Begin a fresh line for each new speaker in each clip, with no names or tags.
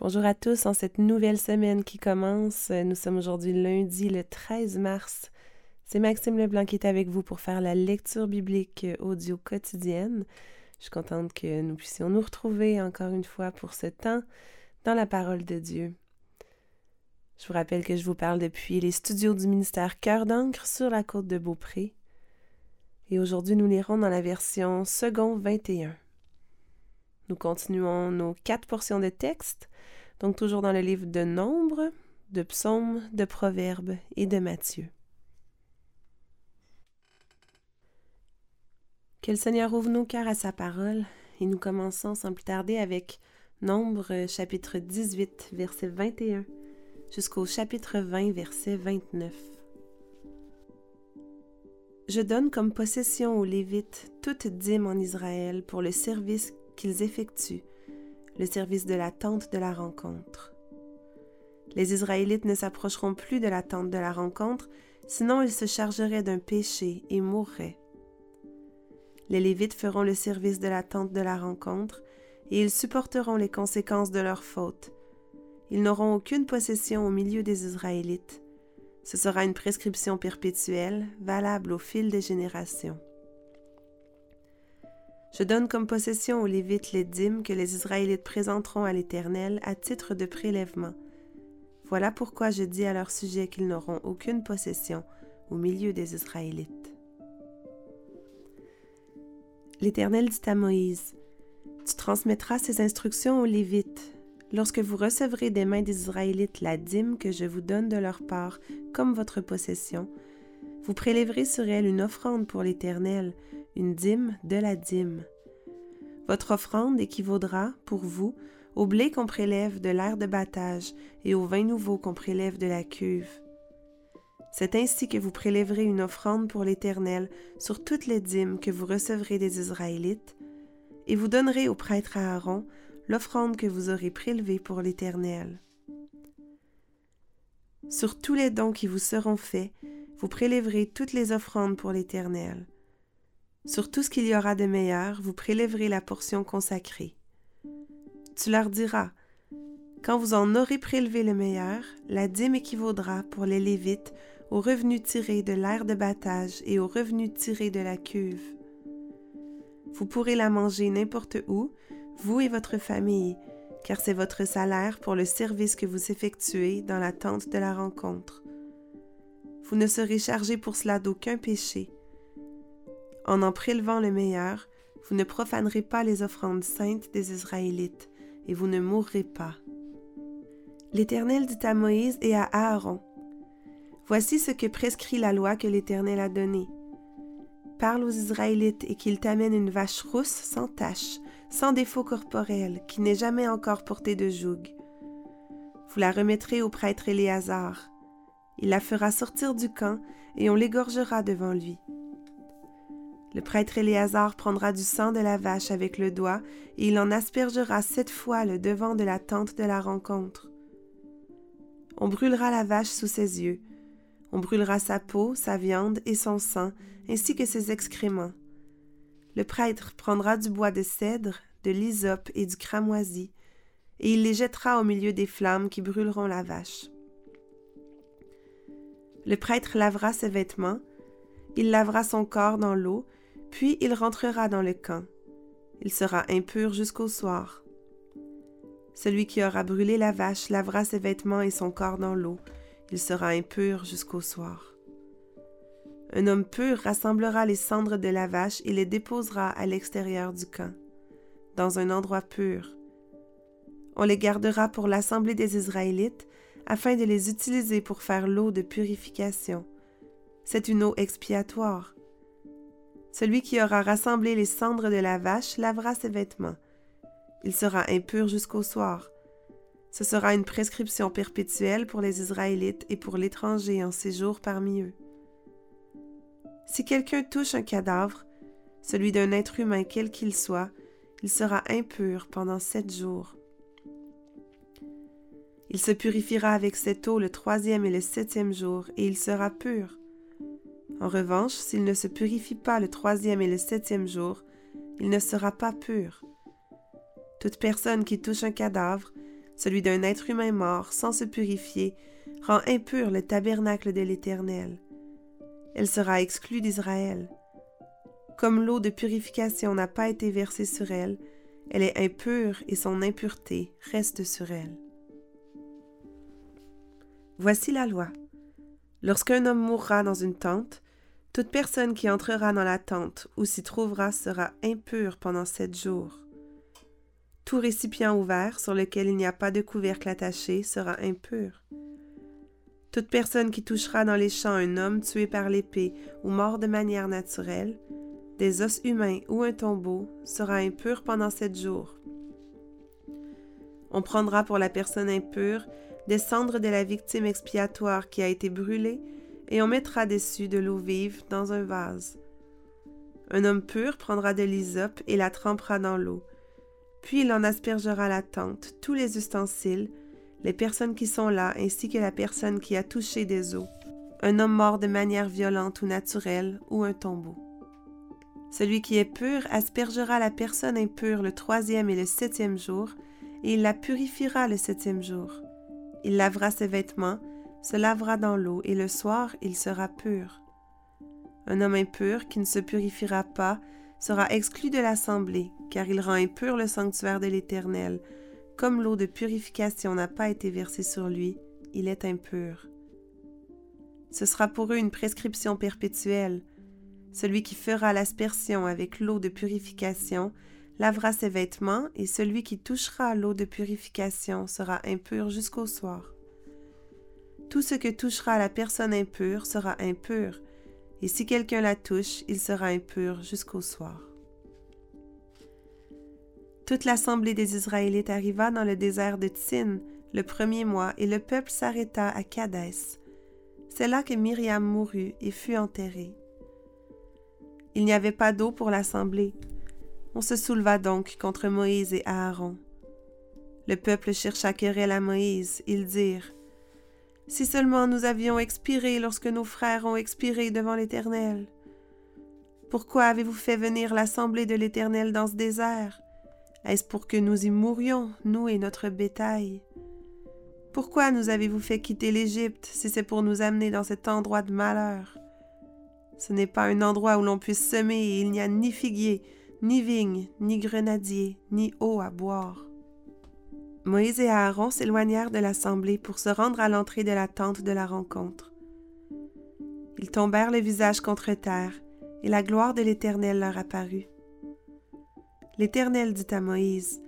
Bonjour à tous en cette nouvelle semaine qui commence. Nous sommes aujourd'hui lundi le 13 mars. C'est Maxime Leblanc qui est avec vous pour faire la lecture biblique audio quotidienne. Je suis contente que nous puissions nous retrouver encore une fois pour ce temps dans la parole de Dieu. Je vous rappelle que je vous parle depuis les studios du ministère Cœur d'encre sur la côte de Beaupré. Et aujourd'hui, nous lirons dans la version second 21. Nous continuons nos quatre portions de texte, donc toujours dans le livre de Nombre, de Psaumes, de Proverbes et de Matthieu. Que le Seigneur ouvre nos cœurs à sa parole et nous commençons sans plus tarder avec Nombre chapitre 18 verset 21 jusqu'au chapitre 20 verset 29. Je donne comme possession aux Lévites toute dîme en Israël pour le service qu'ils effectuent, le service de la tente de la rencontre. Les Israélites ne s'approcheront plus de la tente de la rencontre, sinon ils se chargeraient d'un péché et mourraient. Les Lévites feront le service de la tente de la rencontre, et ils supporteront les conséquences de leurs fautes. Ils n'auront aucune possession au milieu des Israélites. Ce sera une prescription perpétuelle, valable au fil des générations. Je donne comme possession aux Lévites les dîmes que les Israélites présenteront à l'Éternel à titre de prélèvement. Voilà pourquoi je dis à leur sujet qu'ils n'auront aucune possession au milieu des Israélites. L'Éternel dit à Moïse, Tu transmettras ces instructions aux Lévites. Lorsque vous recevrez des mains des Israélites la dîme que je vous donne de leur part comme votre possession, vous prélèverez sur elle une offrande pour l'Éternel, une dîme de la dîme. Votre offrande équivaudra, pour vous, au blé qu'on prélève de l'air de battage et au vin nouveau qu'on prélève de la cuve. C'est ainsi que vous prélèverez une offrande pour l'Éternel sur toutes les dîmes que vous recevrez des Israélites, et vous donnerez au prêtre Aaron l'offrande que vous aurez prélevée pour l'Éternel. Sur tous les dons qui vous seront faits, vous prélèverez toutes les offrandes pour l'Éternel. Sur tout ce qu'il y aura de meilleur, vous prélèverez la portion consacrée. Tu leur diras, quand vous en aurez prélevé le meilleur, la dîme équivaudra pour les Lévites aux revenus tirés de l'air de battage et aux revenus tirés de la cuve. Vous pourrez la manger n'importe où, vous et votre famille, car c'est votre salaire pour le service que vous effectuez dans la tente de la rencontre. Vous ne serez chargé pour cela d'aucun péché. En en prélevant le meilleur, vous ne profanerez pas les offrandes saintes des Israélites, et vous ne mourrez pas. L'Éternel dit à Moïse et à Aaron, Voici ce que prescrit la loi que l'Éternel a donnée. Parle aux Israélites et qu'ils t'amènent une vache rousse sans tache, sans défaut corporel, qui n'ait jamais encore porté de joug. Vous la remettrez au prêtre Éléazar. Il la fera sortir du camp et on l'égorgera devant lui. Le prêtre Éléazar prendra du sang de la vache avec le doigt, et il en aspergera sept fois le devant de la tente de la rencontre. On brûlera la vache sous ses yeux. On brûlera sa peau, sa viande et son sang, ainsi que ses excréments. Le prêtre prendra du bois de cèdre, de l'hysope et du cramoisi, et il les jettera au milieu des flammes qui brûleront la vache. Le prêtre lavera ses vêtements, il lavera son corps dans l'eau, puis il rentrera dans le camp. Il sera impur jusqu'au soir. Celui qui aura brûlé la vache lavera ses vêtements et son corps dans l'eau. Il sera impur jusqu'au soir. Un homme pur rassemblera les cendres de la vache et les déposera à l'extérieur du camp, dans un endroit pur. On les gardera pour l'assemblée des Israélites, afin de les utiliser pour faire l'eau de purification. C'est une eau expiatoire. Celui qui aura rassemblé les cendres de la vache lavera ses vêtements. Il sera impur jusqu'au soir. Ce sera une prescription perpétuelle pour les Israélites et pour l'étranger en séjour parmi eux. Si quelqu'un touche un cadavre, celui d'un être humain quel qu'il soit, il sera impur pendant sept jours. Il se purifiera avec cette eau le troisième et le septième jour, et il sera pur. En revanche, s'il ne se purifie pas le troisième et le septième jour, il ne sera pas pur. Toute personne qui touche un cadavre, celui d'un être humain mort sans se purifier, rend impur le tabernacle de l'Éternel. Elle sera exclue d'Israël. Comme l'eau de purification n'a pas été versée sur elle, elle est impure et son impureté reste sur elle. Voici la loi. Lorsqu'un homme mourra dans une tente, toute personne qui entrera dans la tente ou s'y trouvera sera impure pendant sept jours. Tout récipient ouvert sur lequel il n'y a pas de couvercle attaché sera impur. Toute personne qui touchera dans les champs un homme tué par l'épée ou mort de manière naturelle, des os humains ou un tombeau, sera impur pendant sept jours. On prendra pour la personne impure des cendres de la victime expiatoire qui a été brûlée et on mettra dessus de l'eau vive dans un vase. Un homme pur prendra de l'hysope et la trempera dans l'eau. Puis il en aspergera la tente, tous les ustensiles, les personnes qui sont là, ainsi que la personne qui a touché des eaux, un homme mort de manière violente ou naturelle, ou un tombeau. Celui qui est pur aspergera la personne impure le troisième et le septième jour, et il la purifiera le septième jour. Il lavera ses vêtements, se lavera dans l'eau, et le soir il sera pur. Un homme impur qui ne se purifiera pas sera exclu de l'assemblée, car il rend impur le sanctuaire de l'Éternel. Comme l'eau de purification n'a pas été versée sur lui, il est impur. Ce sera pour eux une prescription perpétuelle. Celui qui fera l'aspersion avec l'eau de purification lavera ses vêtements, et celui qui touchera l'eau de purification sera impur jusqu'au soir. Tout ce que touchera la personne impure sera impur, et si quelqu'un la touche, il sera impur jusqu'au soir. Toute l'assemblée des Israélites arriva dans le désert de Tsin le premier mois, et le peuple s'arrêta à Kadès. C'est là que Myriam mourut et fut enterrée. Il n'y avait pas d'eau pour l'assemblée. On se souleva donc contre Moïse et Aaron. Le peuple chercha querelle à Moïse. Ils dirent si seulement nous avions expiré lorsque nos frères ont expiré devant l'Éternel. Pourquoi avez-vous fait venir l'assemblée de l'Éternel dans ce désert? Est-ce pour que nous y mourions, nous et notre bétail? Pourquoi nous avez-vous fait quitter l'Égypte si c'est pour nous amener dans cet endroit de malheur? Ce n'est pas un endroit où l'on puisse semer et il n'y a ni figuier, ni vigne, ni grenadier, ni eau à boire. Moïse et Aaron s'éloignèrent de l'assemblée pour se rendre à l'entrée de la tente de la rencontre. Ils tombèrent le visage contre terre, et la gloire de l'Éternel leur apparut. L'Éternel dit à Moïse,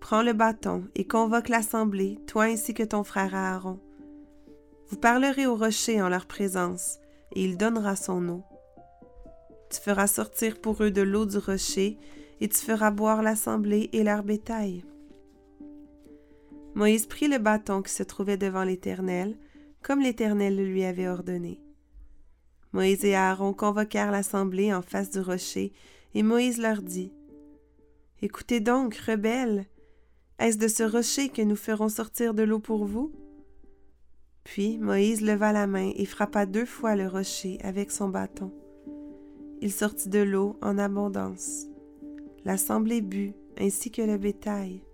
Prends le bâton et convoque l'assemblée, toi ainsi que ton frère Aaron. Vous parlerez au rocher en leur présence, et il donnera son eau. Tu feras sortir pour eux de l'eau du rocher, et tu feras boire l'assemblée et leur bétail. Moïse prit le bâton qui se trouvait devant l'Éternel, comme l'Éternel le lui avait ordonné. Moïse et Aaron convoquèrent l'assemblée en face du rocher, et Moïse leur dit Écoutez donc, rebelles, est-ce de ce rocher que nous ferons sortir de l'eau pour vous Puis Moïse leva la main et frappa deux fois le rocher avec son bâton. Il sortit de l'eau en abondance. L'assemblée but, ainsi que le bétail.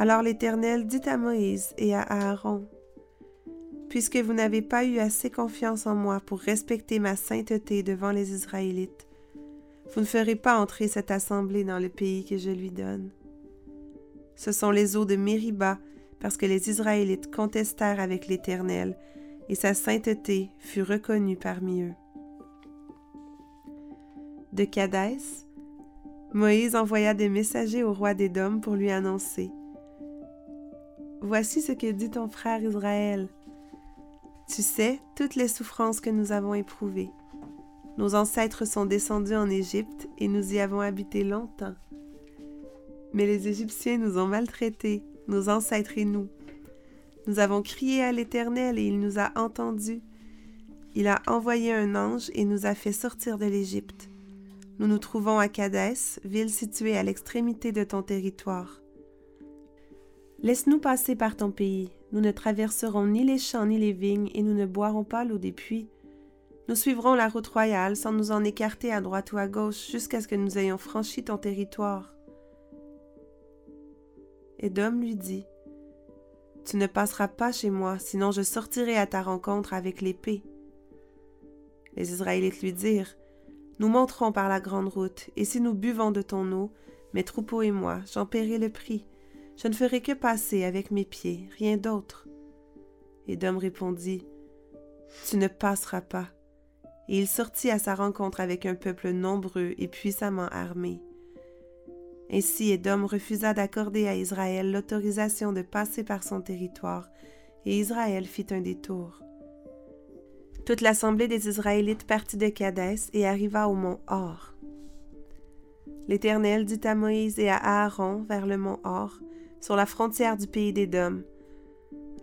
Alors l'Éternel dit à Moïse et à Aaron, Puisque vous n'avez pas eu assez confiance en moi pour respecter ma sainteté devant les Israélites, vous ne ferez pas entrer cette assemblée dans le pays que je lui donne. Ce sont les eaux de Mériba, parce que les Israélites contestèrent avec l'Éternel, et sa sainteté fut reconnue parmi eux. De Cadès, Moïse envoya des messagers au roi d'Édom pour lui annoncer Voici ce que dit ton frère Israël. Tu sais toutes les souffrances que nous avons éprouvées. Nos ancêtres sont descendus en Égypte et nous y avons habité longtemps. Mais les Égyptiens nous ont maltraités, nos ancêtres et nous. Nous avons crié à l'Éternel et il nous a entendus. Il a envoyé un ange et nous a fait sortir de l'Égypte. Nous nous trouvons à Cadès, ville située à l'extrémité de ton territoire. Laisse-nous passer par ton pays. Nous ne traverserons ni les champs ni les vignes, et nous ne boirons pas l'eau des puits. Nous suivrons la route royale sans nous en écarter à droite ou à gauche jusqu'à ce que nous ayons franchi ton territoire. Édom lui dit Tu ne passeras pas chez moi, sinon je sortirai à ta rencontre avec l'épée. Les Israélites lui dirent, Nous monterons par la grande route, et si nous buvons de ton eau, mes troupeaux et moi, j'en paierai le prix. Je ne ferai que passer avec mes pieds, rien d'autre. Édom répondit, Tu ne passeras pas. Et il sortit à sa rencontre avec un peuple nombreux et puissamment armé. Ainsi Édom refusa d'accorder à Israël l'autorisation de passer par son territoire, et Israël fit un détour. Toute l'assemblée des Israélites partit de Cadès et arriva au mont Hor. L'Éternel dit à Moïse et à Aaron vers le mont Hor, sur la frontière du pays d'Édom.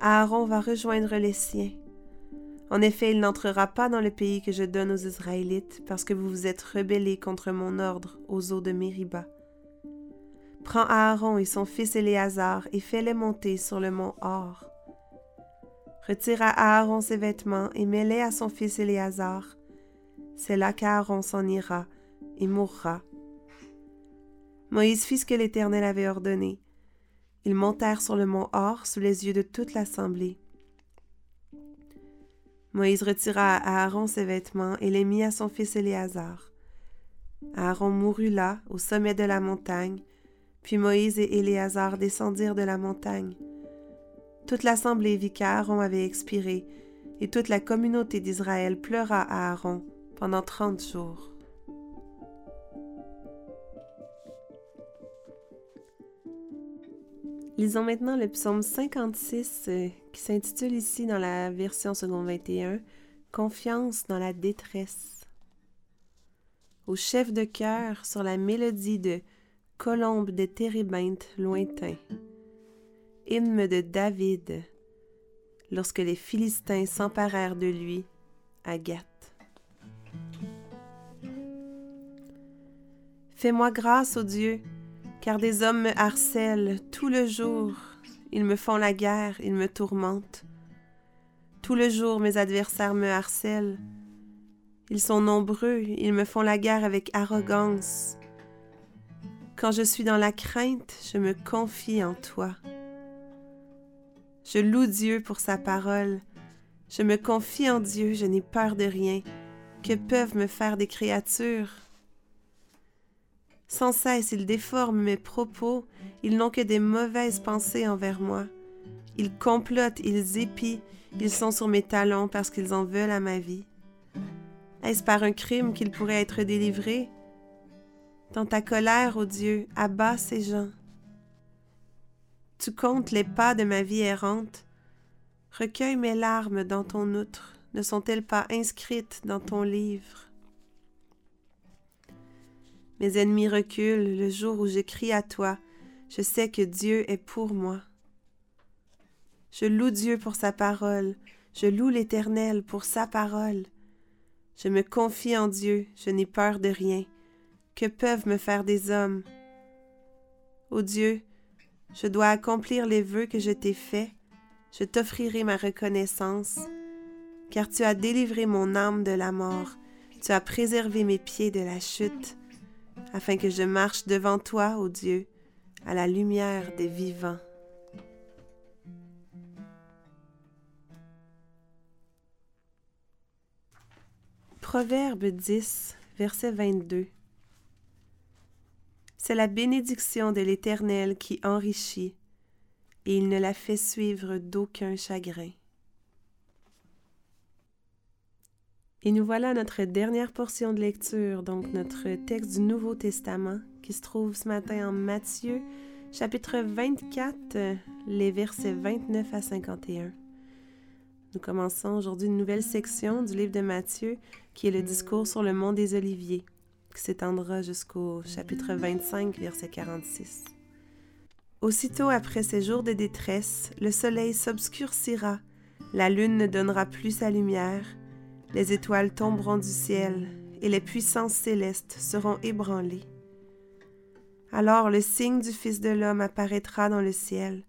Aaron va rejoindre les siens. En effet, il n'entrera pas dans le pays que je donne aux Israélites, parce que vous vous êtes rebellés contre mon ordre aux eaux de Mériba. Prends Aaron et son fils Éléazar et fais-les monter sur le mont Hor. Retire à Aaron ses vêtements et mets-les à son fils Éléazar. C'est là qu'Aaron s'en ira et mourra. Moïse fit ce que l'Éternel avait ordonné. Ils montèrent sur le mont Hor sous les yeux de toute l'assemblée. Moïse retira à Aaron ses vêtements et les mit à son fils Éléazar. Aaron mourut là, au sommet de la montagne, puis Moïse et Éléazar descendirent de la montagne. Toute l'assemblée vit qu'Aaron avait expiré, et toute la communauté d'Israël pleura à Aaron pendant trente jours. Lisons maintenant le psaume 56 euh, qui s'intitule ici dans la version second 21 Confiance dans la détresse. Au chef de cœur sur la mélodie de colombe de térébinthe lointain. Hymne de David, lorsque les Philistins s'emparèrent de lui à. Fais-moi grâce, ô Dieu, car des hommes me harcèlent tout le jour. Ils me font la guerre, ils me tourmentent. Tout le jour mes adversaires me harcèlent. Ils sont nombreux, ils me font la guerre avec arrogance. Quand je suis dans la crainte, je me confie en toi. Je loue Dieu pour sa parole. Je me confie en Dieu, je n'ai peur de rien. Que peuvent me faire des créatures? Sans cesse, ils déforment mes propos, ils n'ont que des mauvaises pensées envers moi. Ils complotent, ils épient, ils sont sur mes talons parce qu'ils en veulent à ma vie. Est-ce par un crime qu'ils pourraient être délivrés? Dans ta colère, ô Dieu, abat ces gens. Tu comptes les pas de ma vie errante. Recueille mes larmes dans ton outre. Ne sont-elles pas inscrites dans ton livre? Mes ennemis reculent le jour où j'écris à toi. Je sais que Dieu est pour moi. Je loue Dieu pour sa parole. Je loue l'Éternel pour sa parole. Je me confie en Dieu, je n'ai peur de rien. Que peuvent me faire des hommes? Ô Dieu, je dois accomplir les vœux que je t'ai faits, je t'offrirai ma reconnaissance, car tu as délivré mon âme de la mort, tu as préservé mes pieds de la chute, afin que je marche devant toi, ô Dieu, à la lumière des vivants. Proverbe 10, verset 22 c'est la bénédiction de l'Éternel qui enrichit, et il ne la fait suivre d'aucun chagrin. Et nous voilà à notre dernière portion de lecture, donc notre texte du Nouveau Testament, qui se trouve ce matin en Matthieu, chapitre 24, les versets 29 à 51. Nous commençons aujourd'hui une nouvelle section du livre de Matthieu, qui est le discours sur le mont des Oliviers qui s'étendra jusqu'au chapitre 25, verset 46. Aussitôt après ces jours de détresse, le soleil s'obscurcira, la lune ne donnera plus sa lumière, les étoiles tomberont du ciel, et les puissances célestes seront ébranlées. Alors le signe du Fils de l'homme apparaîtra dans le ciel.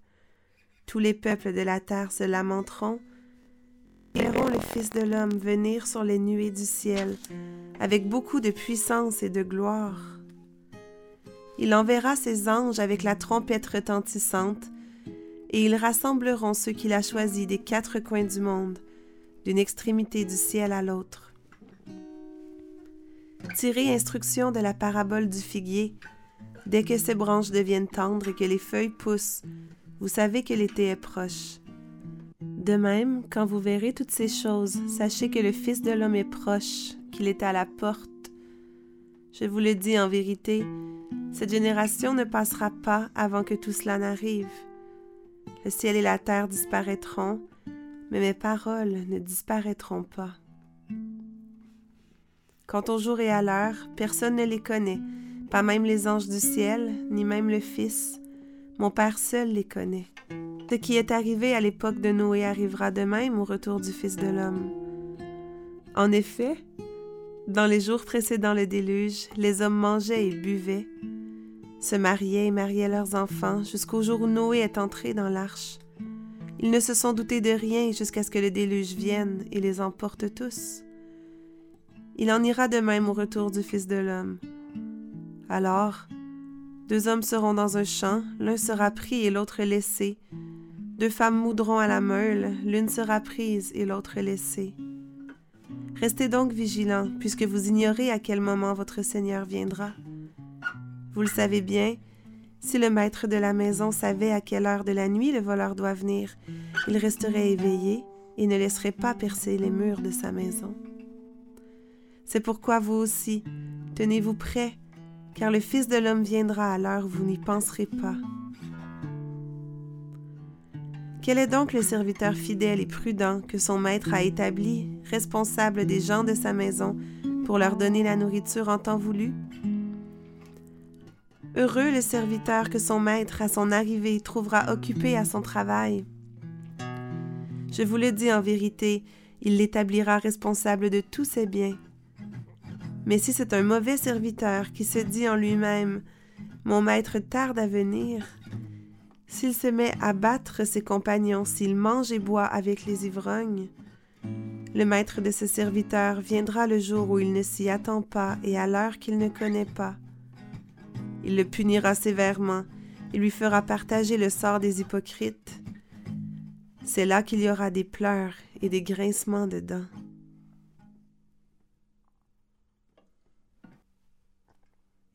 Tous les peuples de la terre se lamenteront, verront le Fils de l'homme venir sur les nuées du ciel, avec beaucoup de puissance et de gloire. Il enverra ses anges avec la trompette retentissante, et ils rassembleront ceux qu'il a choisis des quatre coins du monde, d'une extrémité du ciel à l'autre. Tirez instruction de la parabole du figuier. Dès que ses branches deviennent tendres et que les feuilles poussent, vous savez que l'été est proche. De même, quand vous verrez toutes ces choses, sachez que le Fils de l'homme est proche, qu'il est à la porte. Je vous le dis en vérité, cette génération ne passera pas avant que tout cela n'arrive. Le ciel et la terre disparaîtront, mais mes paroles ne disparaîtront pas. Quant au jour et à l'heure, personne ne les connaît, pas même les anges du ciel, ni même le Fils. Mon Père seul les connaît. Ce qui est arrivé à l'époque de Noé arrivera de même au retour du Fils de l'homme. En effet, dans les jours précédant le déluge, les hommes mangeaient et buvaient, se mariaient et mariaient leurs enfants jusqu'au jour où Noé est entré dans l'arche. Ils ne se sont doutés de rien jusqu'à ce que le déluge vienne et les emporte tous. Il en ira de même au retour du Fils de l'homme. Alors, deux hommes seront dans un champ, l'un sera pris et l'autre laissé. Deux femmes moudront à la meule, l'une sera prise et l'autre laissée. Restez donc vigilants, puisque vous ignorez à quel moment votre Seigneur viendra. Vous le savez bien, si le maître de la maison savait à quelle heure de la nuit le voleur doit venir, il resterait éveillé et ne laisserait pas percer les murs de sa maison. C'est pourquoi vous aussi, tenez-vous prêts, car le Fils de l'homme viendra à l'heure où vous n'y penserez pas. Quel est donc le serviteur fidèle et prudent que son maître a établi, responsable des gens de sa maison, pour leur donner la nourriture en temps voulu? Heureux le serviteur que son maître, à son arrivée, trouvera occupé à son travail. Je vous le dis en vérité, il l'établira responsable de tous ses biens. Mais si c'est un mauvais serviteur qui se dit en lui-même Mon maître tarde à venir, s'il se met à battre ses compagnons, s'il mange et boit avec les ivrognes, le maître de ce serviteur viendra le jour où il ne s'y attend pas et à l'heure qu'il ne connaît pas. Il le punira sévèrement et lui fera partager le sort des hypocrites. C'est là qu'il y aura des pleurs et des grincements de dents.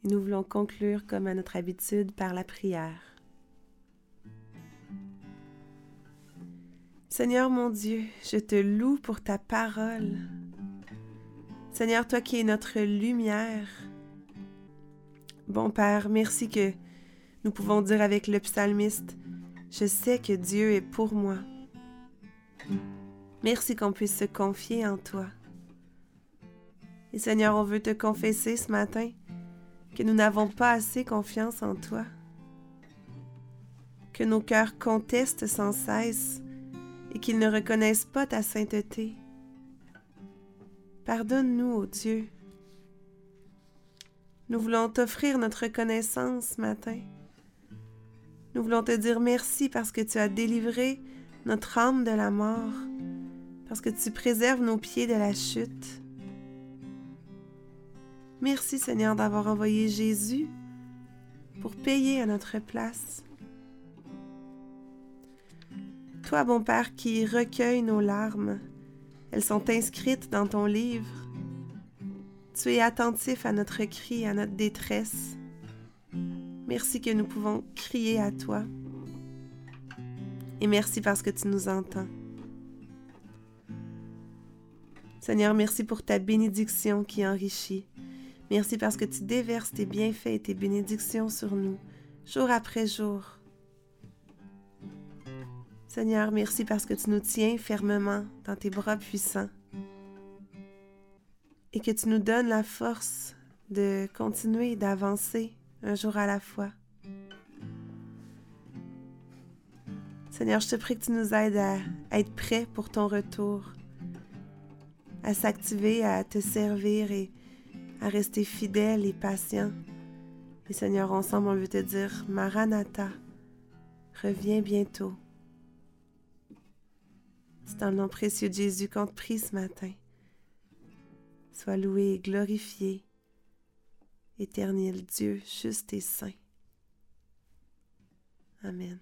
Et nous voulons conclure comme à notre habitude par la prière. Seigneur mon Dieu, je te loue pour ta parole. Seigneur, toi qui es notre lumière. Bon Père, merci que nous pouvons dire avec le psalmiste, je sais que Dieu est pour moi. Merci qu'on puisse se confier en toi. Et Seigneur, on veut te confesser ce matin que nous n'avons pas assez confiance en toi, que nos cœurs contestent sans cesse et qu'ils ne reconnaissent pas ta sainteté. Pardonne-nous, ô Dieu. Nous voulons t'offrir notre reconnaissance ce matin. Nous voulons te dire merci parce que tu as délivré notre âme de la mort, parce que tu préserves nos pieds de la chute. Merci Seigneur d'avoir envoyé Jésus pour payer à notre place. Toi, bon Père, qui recueille nos larmes, elles sont inscrites dans ton livre. Tu es attentif à notre cri, à notre détresse. Merci que nous pouvons crier à toi. Et merci parce que tu nous entends. Seigneur, merci pour ta bénédiction qui enrichit. Merci parce que tu déverses tes bienfaits et tes bénédictions sur nous, jour après jour. Seigneur, merci parce que tu nous tiens fermement dans tes bras puissants et que tu nous donnes la force de continuer d'avancer un jour à la fois. Seigneur, je te prie que tu nous aides à, être prêts pour ton retour, à s'activer, à te servir et à rester fidèle et patient. Et Seigneur, ensemble, on veut te dire, Maranatha, reviens bientôt. C'est un nom précieux de Jésus qu'on te prie ce matin. Sois loué et glorifié, éternel Dieu, juste et saint. Amen.